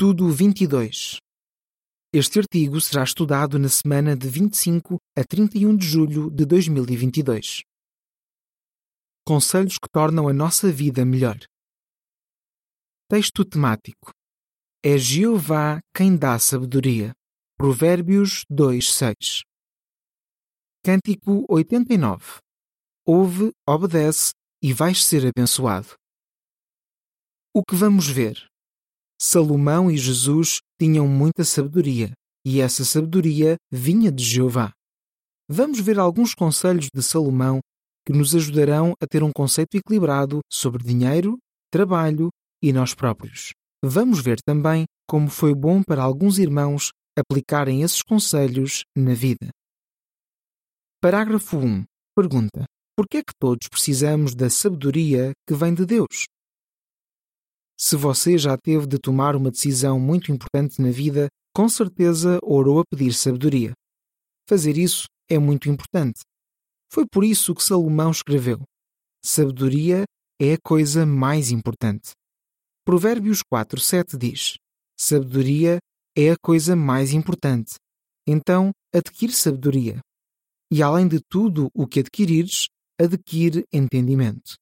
Estudo 22. Este artigo será estudado na semana de 25 a 31 de julho de 2022. Conselhos que tornam a nossa vida melhor. Texto temático. É Jeová quem dá sabedoria. Provérbios 2:6. Cântico 89. Ouve, obedece e vais ser abençoado. O que vamos ver? Salomão e Jesus tinham muita sabedoria, e essa sabedoria vinha de Jeová. Vamos ver alguns conselhos de Salomão que nos ajudarão a ter um conceito equilibrado sobre dinheiro, trabalho e nós próprios. Vamos ver também como foi bom para alguns irmãos aplicarem esses conselhos na vida. Parágrafo 1. Pergunta: Por que é que todos precisamos da sabedoria que vem de Deus? Se você já teve de tomar uma decisão muito importante na vida, com certeza orou a pedir sabedoria. Fazer isso é muito importante. Foi por isso que Salomão escreveu: Sabedoria é a coisa mais importante. Provérbios 4:7 diz: Sabedoria é a coisa mais importante. Então, adquire sabedoria. E além de tudo o que adquirires, adquire entendimento.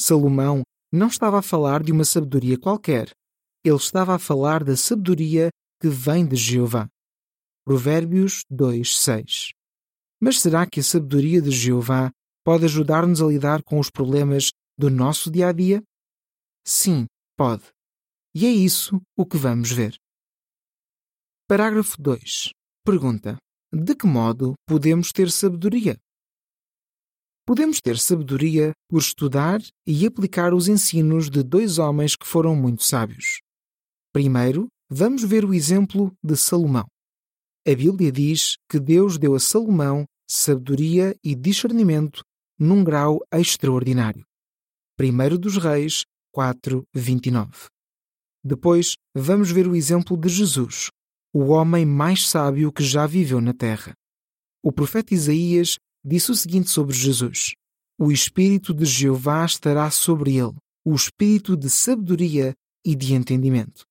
Salomão não estava a falar de uma sabedoria qualquer. Ele estava a falar da sabedoria que vem de Jeová. Provérbios 2:6. Mas será que a sabedoria de Jeová pode ajudar-nos a lidar com os problemas do nosso dia a dia? Sim, pode. E é isso o que vamos ver. Parágrafo 2. Pergunta: De que modo podemos ter sabedoria? Podemos ter sabedoria por estudar e aplicar os ensinos de dois homens que foram muito sábios. Primeiro, vamos ver o exemplo de Salomão. A Bíblia diz que Deus deu a Salomão sabedoria e discernimento num grau extraordinário. 1 dos Reis 4, 29. Depois, vamos ver o exemplo de Jesus, o homem mais sábio que já viveu na terra. O profeta Isaías disse o seguinte sobre Jesus: O Espírito de Jeová estará sobre ele, o Espírito de sabedoria e de entendimento.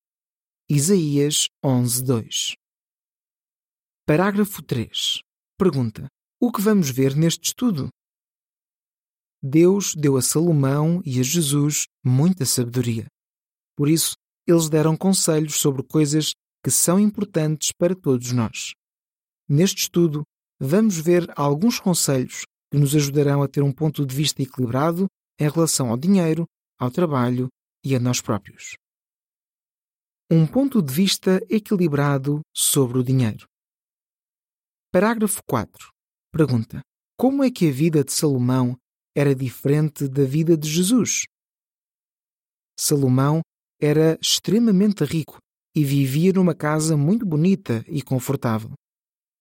Isaías 11:2. Parágrafo 3. Pergunta: O que vamos ver neste estudo? Deus deu a Salomão e a Jesus muita sabedoria. Por isso, eles deram conselhos sobre coisas que são importantes para todos nós. Neste estudo, vamos ver alguns conselhos que nos ajudarão a ter um ponto de vista equilibrado em relação ao dinheiro, ao trabalho e a nós próprios. Um ponto de vista equilibrado sobre o dinheiro. Parágrafo 4. Pergunta: Como é que a vida de Salomão era diferente da vida de Jesus? Salomão era extremamente rico e vivia numa casa muito bonita e confortável.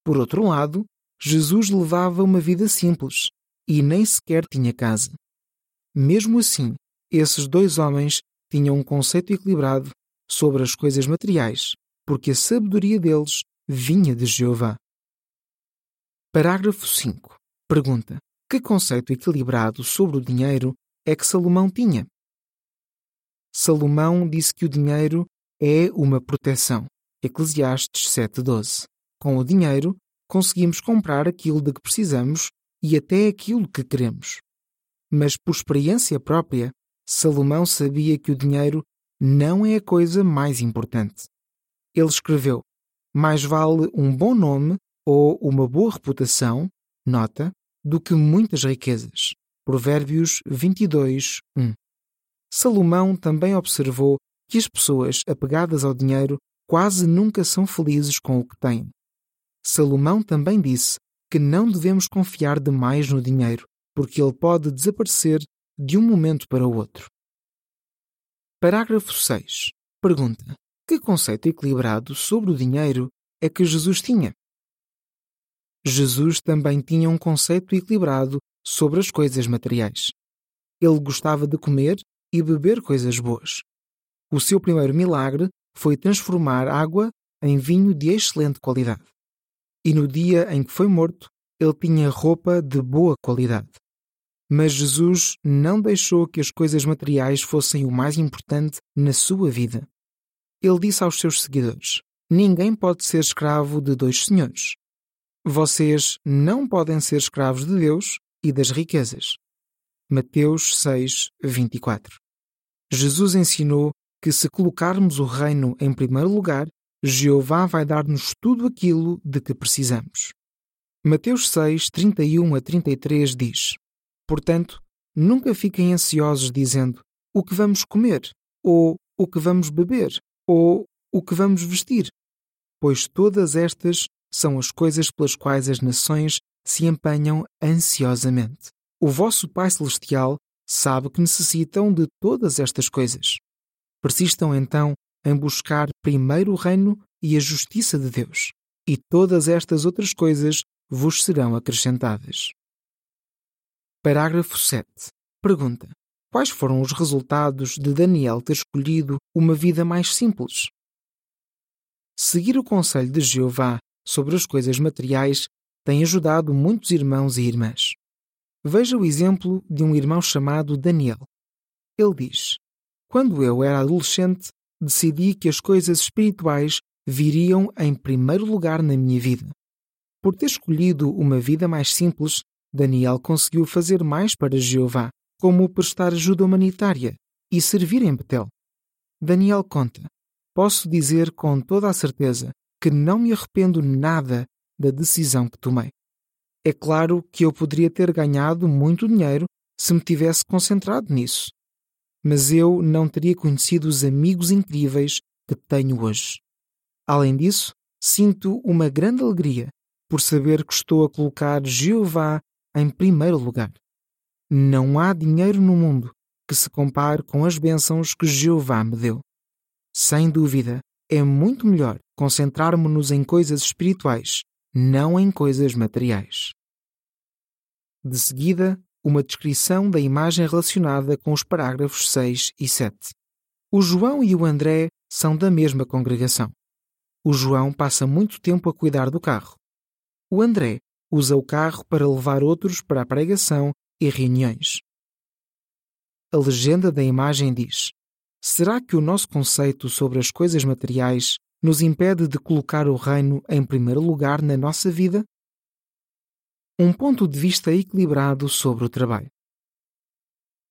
Por outro lado, Jesus levava uma vida simples e nem sequer tinha casa. Mesmo assim, esses dois homens tinham um conceito equilibrado sobre as coisas materiais, porque a sabedoria deles vinha de Jeová. Parágrafo 5. Pergunta: Que conceito equilibrado sobre o dinheiro é que Salomão tinha? Salomão disse que o dinheiro é uma proteção. Eclesiastes 7:12. Com o dinheiro, conseguimos comprar aquilo de que precisamos e até aquilo que queremos. Mas por experiência própria, Salomão sabia que o dinheiro não é a coisa mais importante. Ele escreveu: Mais vale um bom nome ou uma boa reputação, nota, do que muitas riquezas. Provérbios 22, 1. Salomão também observou que as pessoas apegadas ao dinheiro quase nunca são felizes com o que têm. Salomão também disse que não devemos confiar demais no dinheiro, porque ele pode desaparecer de um momento para o outro. Parágrafo 6. Pergunta: Que conceito equilibrado sobre o dinheiro é que Jesus tinha? Jesus também tinha um conceito equilibrado sobre as coisas materiais. Ele gostava de comer e beber coisas boas. O seu primeiro milagre foi transformar água em vinho de excelente qualidade e no dia em que foi morto, ele tinha roupa de boa qualidade. Mas Jesus não deixou que as coisas materiais fossem o mais importante na sua vida. ele disse aos seus seguidores: Ninguém pode ser escravo de dois senhores. Vocês não podem ser escravos de Deus e das riquezas. Mateus 6, 24. Jesus ensinou que se colocarmos o reino em primeiro lugar, Jeová vai dar-nos tudo aquilo de que precisamos. Mateus 6, 31 a 33 diz: Portanto, nunca fiquem ansiosos dizendo o que vamos comer, ou o que vamos beber, ou o que vamos vestir, pois todas estas são as coisas pelas quais as nações se empenham ansiosamente. O vosso Pai Celestial sabe que necessitam de todas estas coisas. Persistam então em buscar primeiro o reino e a justiça de Deus, e todas estas outras coisas vos serão acrescentadas. Parágrafo 7. Pergunta: Quais foram os resultados de Daniel ter escolhido uma vida mais simples? Seguir o conselho de Jeová sobre as coisas materiais tem ajudado muitos irmãos e irmãs. Veja o exemplo de um irmão chamado Daniel. Ele diz: Quando eu era adolescente, decidi que as coisas espirituais viriam em primeiro lugar na minha vida. Por ter escolhido uma vida mais simples, Daniel conseguiu fazer mais para Jeová, como prestar ajuda humanitária e servir em Betel. Daniel conta: Posso dizer com toda a certeza que não me arrependo nada da decisão que tomei. É claro que eu poderia ter ganhado muito dinheiro se me tivesse concentrado nisso. Mas eu não teria conhecido os amigos incríveis que tenho hoje. Além disso, sinto uma grande alegria por saber que estou a colocar Jeová em primeiro lugar. Não há dinheiro no mundo que se compare com as bênçãos que Jeová me deu. Sem dúvida, é muito melhor concentrarmos-nos em coisas espirituais, não em coisas materiais. De seguida, uma descrição da imagem relacionada com os parágrafos 6 e 7. O João e o André são da mesma congregação. O João passa muito tempo a cuidar do carro. O André usa o carro para levar outros para a pregação e reuniões. A legenda da imagem diz: Será que o nosso conceito sobre as coisas materiais nos impede de colocar o reino em primeiro lugar na nossa vida? Um ponto de vista equilibrado sobre o trabalho.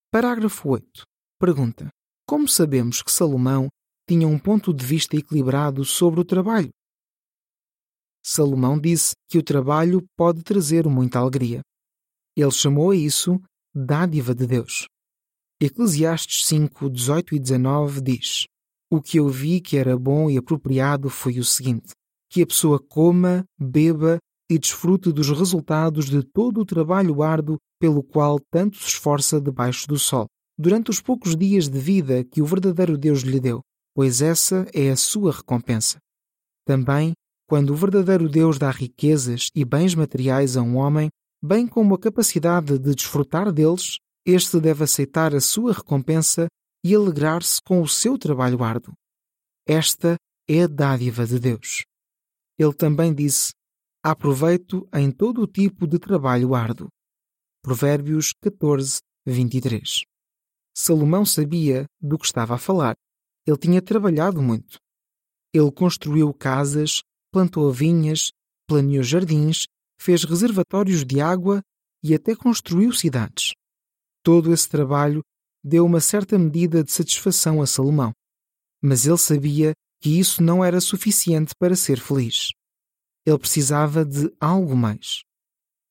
Parágrafo 8. Pergunta: Como sabemos que Salomão tinha um ponto de vista equilibrado sobre o trabalho? Salomão disse que o trabalho pode trazer muita alegria. Ele chamou a isso dádiva de Deus. Eclesiastes 5, 18 e 19 diz: O que eu vi que era bom e apropriado foi o seguinte: que a pessoa coma, beba e desfrute dos resultados de todo o trabalho árduo pelo qual tanto se esforça debaixo do sol, durante os poucos dias de vida que o verdadeiro Deus lhe deu, pois essa é a sua recompensa. Também, quando o verdadeiro Deus dá riquezas e bens materiais a um homem, bem como a capacidade de desfrutar deles, este deve aceitar a sua recompensa e alegrar-se com o seu trabalho árduo. Esta é a dádiva de Deus. Ele também disse: aproveito em todo o tipo de trabalho árduo. Provérbios 14, 23. Salomão sabia do que estava a falar. Ele tinha trabalhado muito. Ele construiu casas, plantou vinhas, planeou jardins, fez reservatórios de água e até construiu cidades. Todo esse trabalho deu uma certa medida de satisfação a Salomão. Mas ele sabia que isso não era suficiente para ser feliz. Ele precisava de algo mais.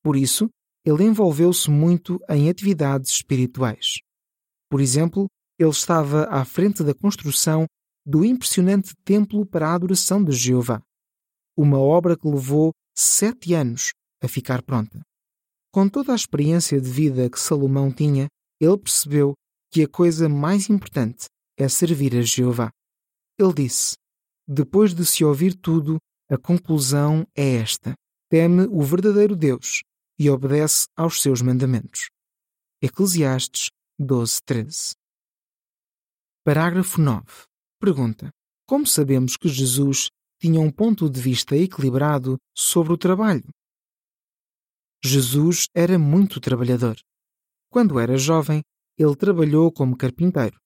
Por isso, ele envolveu-se muito em atividades espirituais. Por exemplo, ele estava à frente da construção do impressionante templo para a adoração de Jeová, uma obra que levou sete anos a ficar pronta. Com toda a experiência de vida que Salomão tinha, ele percebeu que a coisa mais importante é servir a Jeová. Ele disse: Depois de se ouvir tudo, a conclusão é esta: teme o verdadeiro Deus e obedece aos seus mandamentos. Eclesiastes 12:13. Parágrafo 9. Pergunta: Como sabemos que Jesus tinha um ponto de vista equilibrado sobre o trabalho? Jesus era muito trabalhador. Quando era jovem, ele trabalhou como carpinteiro.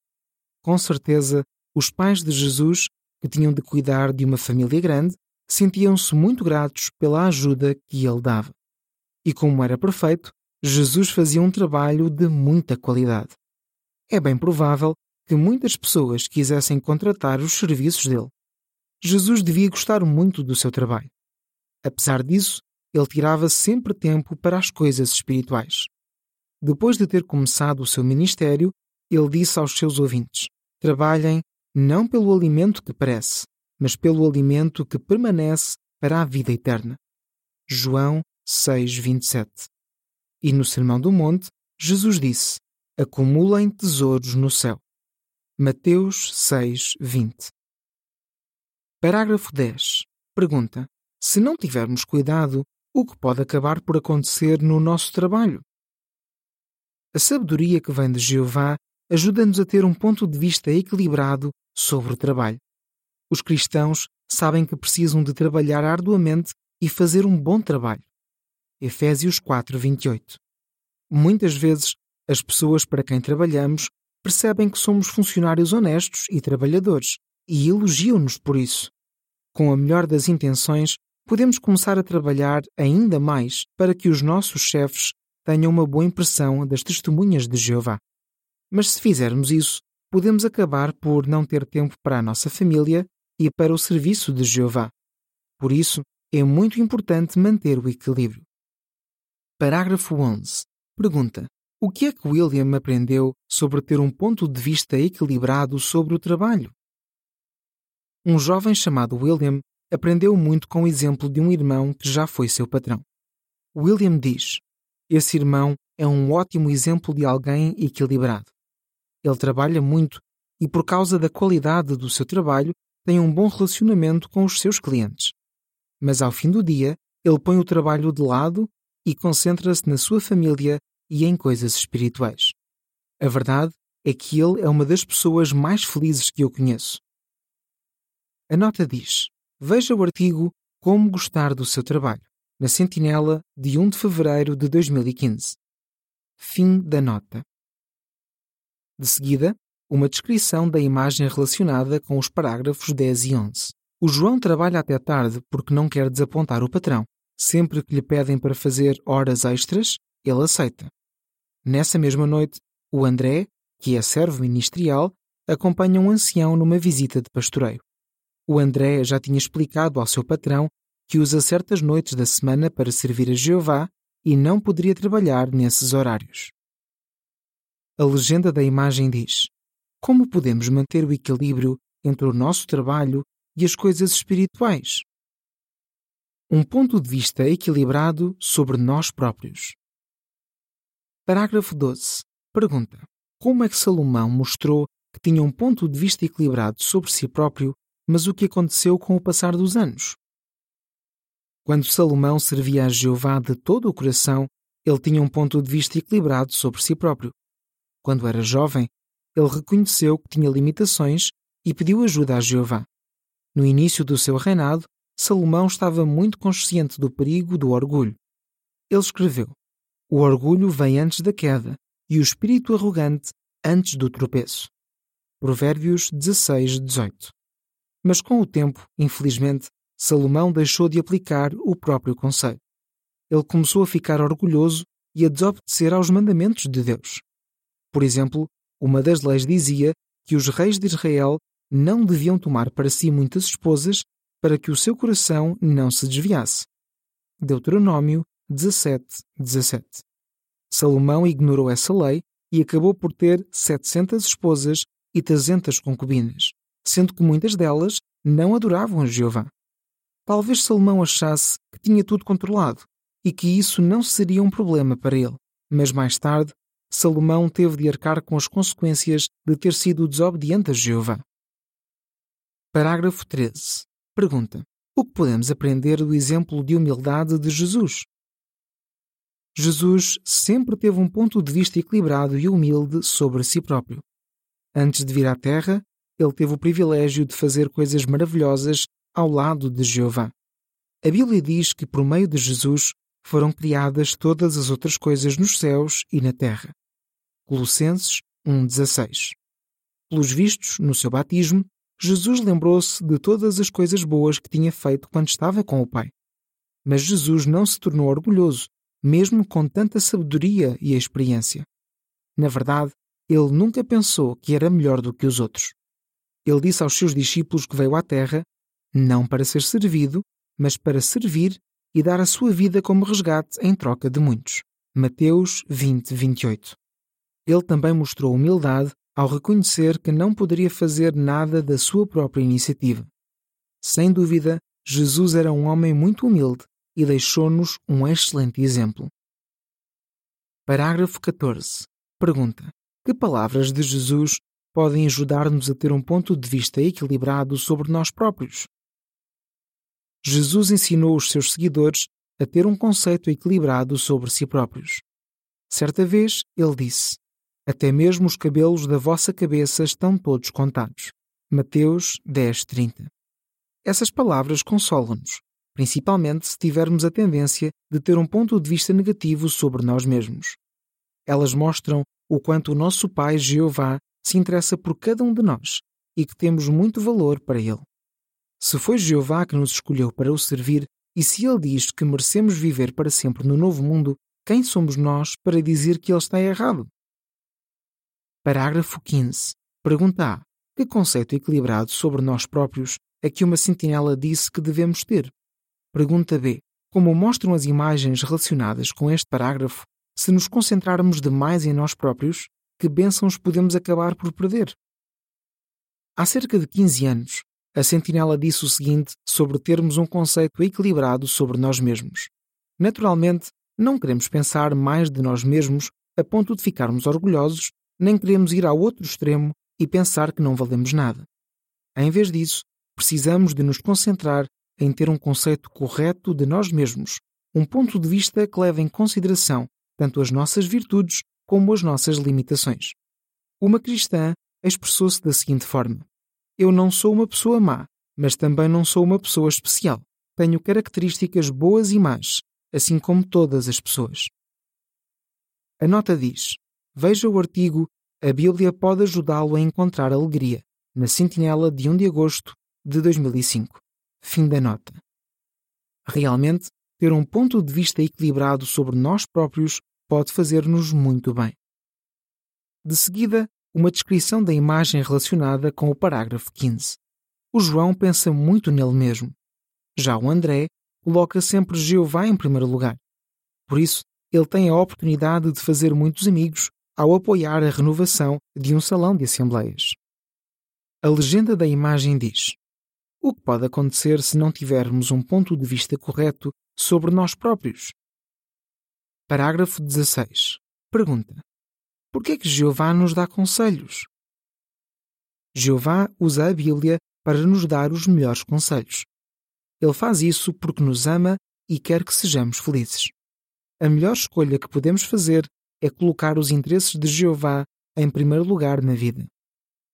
Com certeza, os pais de Jesus que tinham de cuidar de uma família grande, sentiam-se muito gratos pela ajuda que ele dava. E como era perfeito, Jesus fazia um trabalho de muita qualidade. É bem provável que muitas pessoas quisessem contratar os serviços dele. Jesus devia gostar muito do seu trabalho. Apesar disso, ele tirava sempre tempo para as coisas espirituais. Depois de ter começado o seu ministério, ele disse aos seus ouvintes: Trabalhem não pelo alimento que parece, mas pelo alimento que permanece para a vida eterna. João 6:27. E no Sermão do Monte, Jesus disse: Acumulem tesouros no céu. Mateus 6:20. Parágrafo 10. Pergunta: Se não tivermos cuidado, o que pode acabar por acontecer no nosso trabalho? A sabedoria que vem de Jeová ajuda-nos a ter um ponto de vista equilibrado sobre o trabalho. Os cristãos sabem que precisam de trabalhar arduamente e fazer um bom trabalho. Efésios 4:28. Muitas vezes, as pessoas para quem trabalhamos percebem que somos funcionários honestos e trabalhadores e elogiam-nos por isso. Com a melhor das intenções, podemos começar a trabalhar ainda mais para que os nossos chefes tenham uma boa impressão das testemunhas de Jeová. Mas se fizermos isso, podemos acabar por não ter tempo para a nossa família e para o serviço de Jeová. Por isso, é muito importante manter o equilíbrio. Parágrafo 11. Pergunta: O que é que William aprendeu sobre ter um ponto de vista equilibrado sobre o trabalho? Um jovem chamado William aprendeu muito com o exemplo de um irmão que já foi seu patrão. William diz: Esse irmão é um ótimo exemplo de alguém equilibrado. Ele trabalha muito e, por causa da qualidade do seu trabalho, tem um bom relacionamento com os seus clientes. Mas ao fim do dia, ele põe o trabalho de lado e concentra-se na sua família e em coisas espirituais. A verdade é que ele é uma das pessoas mais felizes que eu conheço. A nota diz: Veja o artigo Como Gostar do Seu Trabalho, na Sentinela, de 1 de fevereiro de 2015. Fim da nota. De seguida, uma descrição da imagem relacionada com os parágrafos 10 e 11. O João trabalha até tarde porque não quer desapontar o patrão. Sempre que lhe pedem para fazer horas extras, ele aceita. Nessa mesma noite, o André, que é servo ministerial, acompanha um ancião numa visita de pastoreio. O André já tinha explicado ao seu patrão que usa certas noites da semana para servir a Jeová e não poderia trabalhar nesses horários. A legenda da imagem diz: Como podemos manter o equilíbrio entre o nosso trabalho e as coisas espirituais? Um ponto de vista equilibrado sobre nós próprios. Parágrafo 12. Pergunta: Como é que Salomão mostrou que tinha um ponto de vista equilibrado sobre si próprio, mas o que aconteceu com o passar dos anos? Quando Salomão servia a Jeová de todo o coração, ele tinha um ponto de vista equilibrado sobre si próprio. Quando era jovem, ele reconheceu que tinha limitações e pediu ajuda a Jeová. No início do seu reinado, Salomão estava muito consciente do perigo do orgulho. Ele escreveu: O orgulho vem antes da queda e o espírito arrogante antes do tropeço. Provérbios 16, 18. Mas com o tempo, infelizmente, Salomão deixou de aplicar o próprio conselho. Ele começou a ficar orgulhoso e a desobedecer aos mandamentos de Deus. Por exemplo, uma das leis dizia que os reis de Israel não deviam tomar para si muitas esposas para que o seu coração não se desviasse. Deuteronômio 17, 17. Salomão ignorou essa lei e acabou por ter 700 esposas e 300 concubinas, sendo que muitas delas não adoravam a Jeová. Talvez Salomão achasse que tinha tudo controlado e que isso não seria um problema para ele, mas mais tarde Salomão teve de arcar com as consequências de ter sido desobediente a Jeová. Parágrafo 13. Pergunta: O que podemos aprender do exemplo de humildade de Jesus? Jesus sempre teve um ponto de vista equilibrado e humilde sobre si próprio. Antes de vir à Terra, ele teve o privilégio de fazer coisas maravilhosas ao lado de Jeová. A Bíblia diz que por meio de Jesus foram criadas todas as outras coisas nos céus e na terra. Colossenses 1,16. Pelos vistos, no seu batismo, Jesus lembrou-se de todas as coisas boas que tinha feito quando estava com o Pai. Mas Jesus não se tornou orgulhoso, mesmo com tanta sabedoria e experiência. Na verdade, ele nunca pensou que era melhor do que os outros. Ele disse aos seus discípulos que veio à Terra não para ser servido, mas para servir e dar a sua vida como resgate em troca de muitos. Mateus 20, 28. Ele também mostrou humildade ao reconhecer que não poderia fazer nada da sua própria iniciativa. Sem dúvida, Jesus era um homem muito humilde e deixou-nos um excelente exemplo. Parágrafo 14. Pergunta: Que palavras de Jesus podem ajudar-nos a ter um ponto de vista equilibrado sobre nós próprios? Jesus ensinou os seus seguidores a ter um conceito equilibrado sobre si próprios. Certa vez, ele disse: Até mesmo os cabelos da vossa cabeça estão todos contados. Mateus 10:30. Essas palavras consolam-nos, principalmente se tivermos a tendência de ter um ponto de vista negativo sobre nós mesmos. Elas mostram o quanto o nosso Pai Jeová se interessa por cada um de nós e que temos muito valor para Ele. Se foi Jeová que nos escolheu para o servir, e se Ele diz que merecemos viver para sempre no novo mundo, quem somos nós para dizer que Ele está errado? Parágrafo 15. Pergunta A. Que conceito equilibrado sobre nós próprios é que uma sentinela disse que devemos ter? Pergunta B. Como mostram as imagens relacionadas com este parágrafo, se nos concentrarmos demais em nós próprios, que bênçãos podemos acabar por perder? Há cerca de 15 anos, a sentinela disse o seguinte sobre termos um conceito equilibrado sobre nós mesmos. Naturalmente, não queremos pensar mais de nós mesmos a ponto de ficarmos orgulhosos, nem queremos ir ao outro extremo e pensar que não valemos nada. Em vez disso, precisamos de nos concentrar em ter um conceito correto de nós mesmos, um ponto de vista que leve em consideração tanto as nossas virtudes como as nossas limitações. Uma cristã expressou-se da seguinte forma: eu não sou uma pessoa má, mas também não sou uma pessoa especial. Tenho características boas e más, assim como todas as pessoas. A nota diz: Veja o artigo A Bíblia pode ajudá-lo a encontrar alegria, na Sentinela de 1 de agosto de 2005. Fim da nota. Realmente, ter um ponto de vista equilibrado sobre nós próprios pode fazer-nos muito bem. De seguida, uma descrição da imagem relacionada com o parágrafo 15. O João pensa muito nele mesmo. Já o André coloca sempre Jeová em primeiro lugar. Por isso, ele tem a oportunidade de fazer muitos amigos ao apoiar a renovação de um salão de assembleias. A legenda da imagem diz: O que pode acontecer se não tivermos um ponto de vista correto sobre nós próprios? Parágrafo 16. Pergunta: por que é que Jeová nos dá conselhos? Jeová usa a Bíblia para nos dar os melhores conselhos. Ele faz isso porque nos ama e quer que sejamos felizes. A melhor escolha que podemos fazer é colocar os interesses de Jeová em primeiro lugar na vida.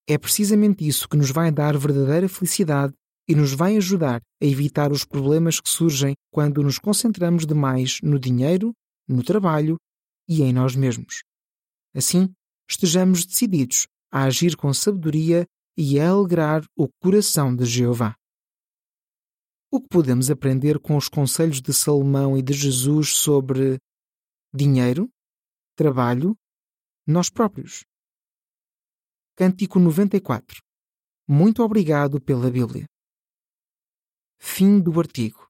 É precisamente isso que nos vai dar verdadeira felicidade e nos vai ajudar a evitar os problemas que surgem quando nos concentramos demais no dinheiro, no trabalho e em nós mesmos. Assim, estejamos decididos a agir com sabedoria e a alegrar o coração de Jeová. O que podemos aprender com os conselhos de Salomão e de Jesus sobre dinheiro, trabalho, nós próprios? Cântico 94. Muito obrigado pela Bíblia. Fim do artigo.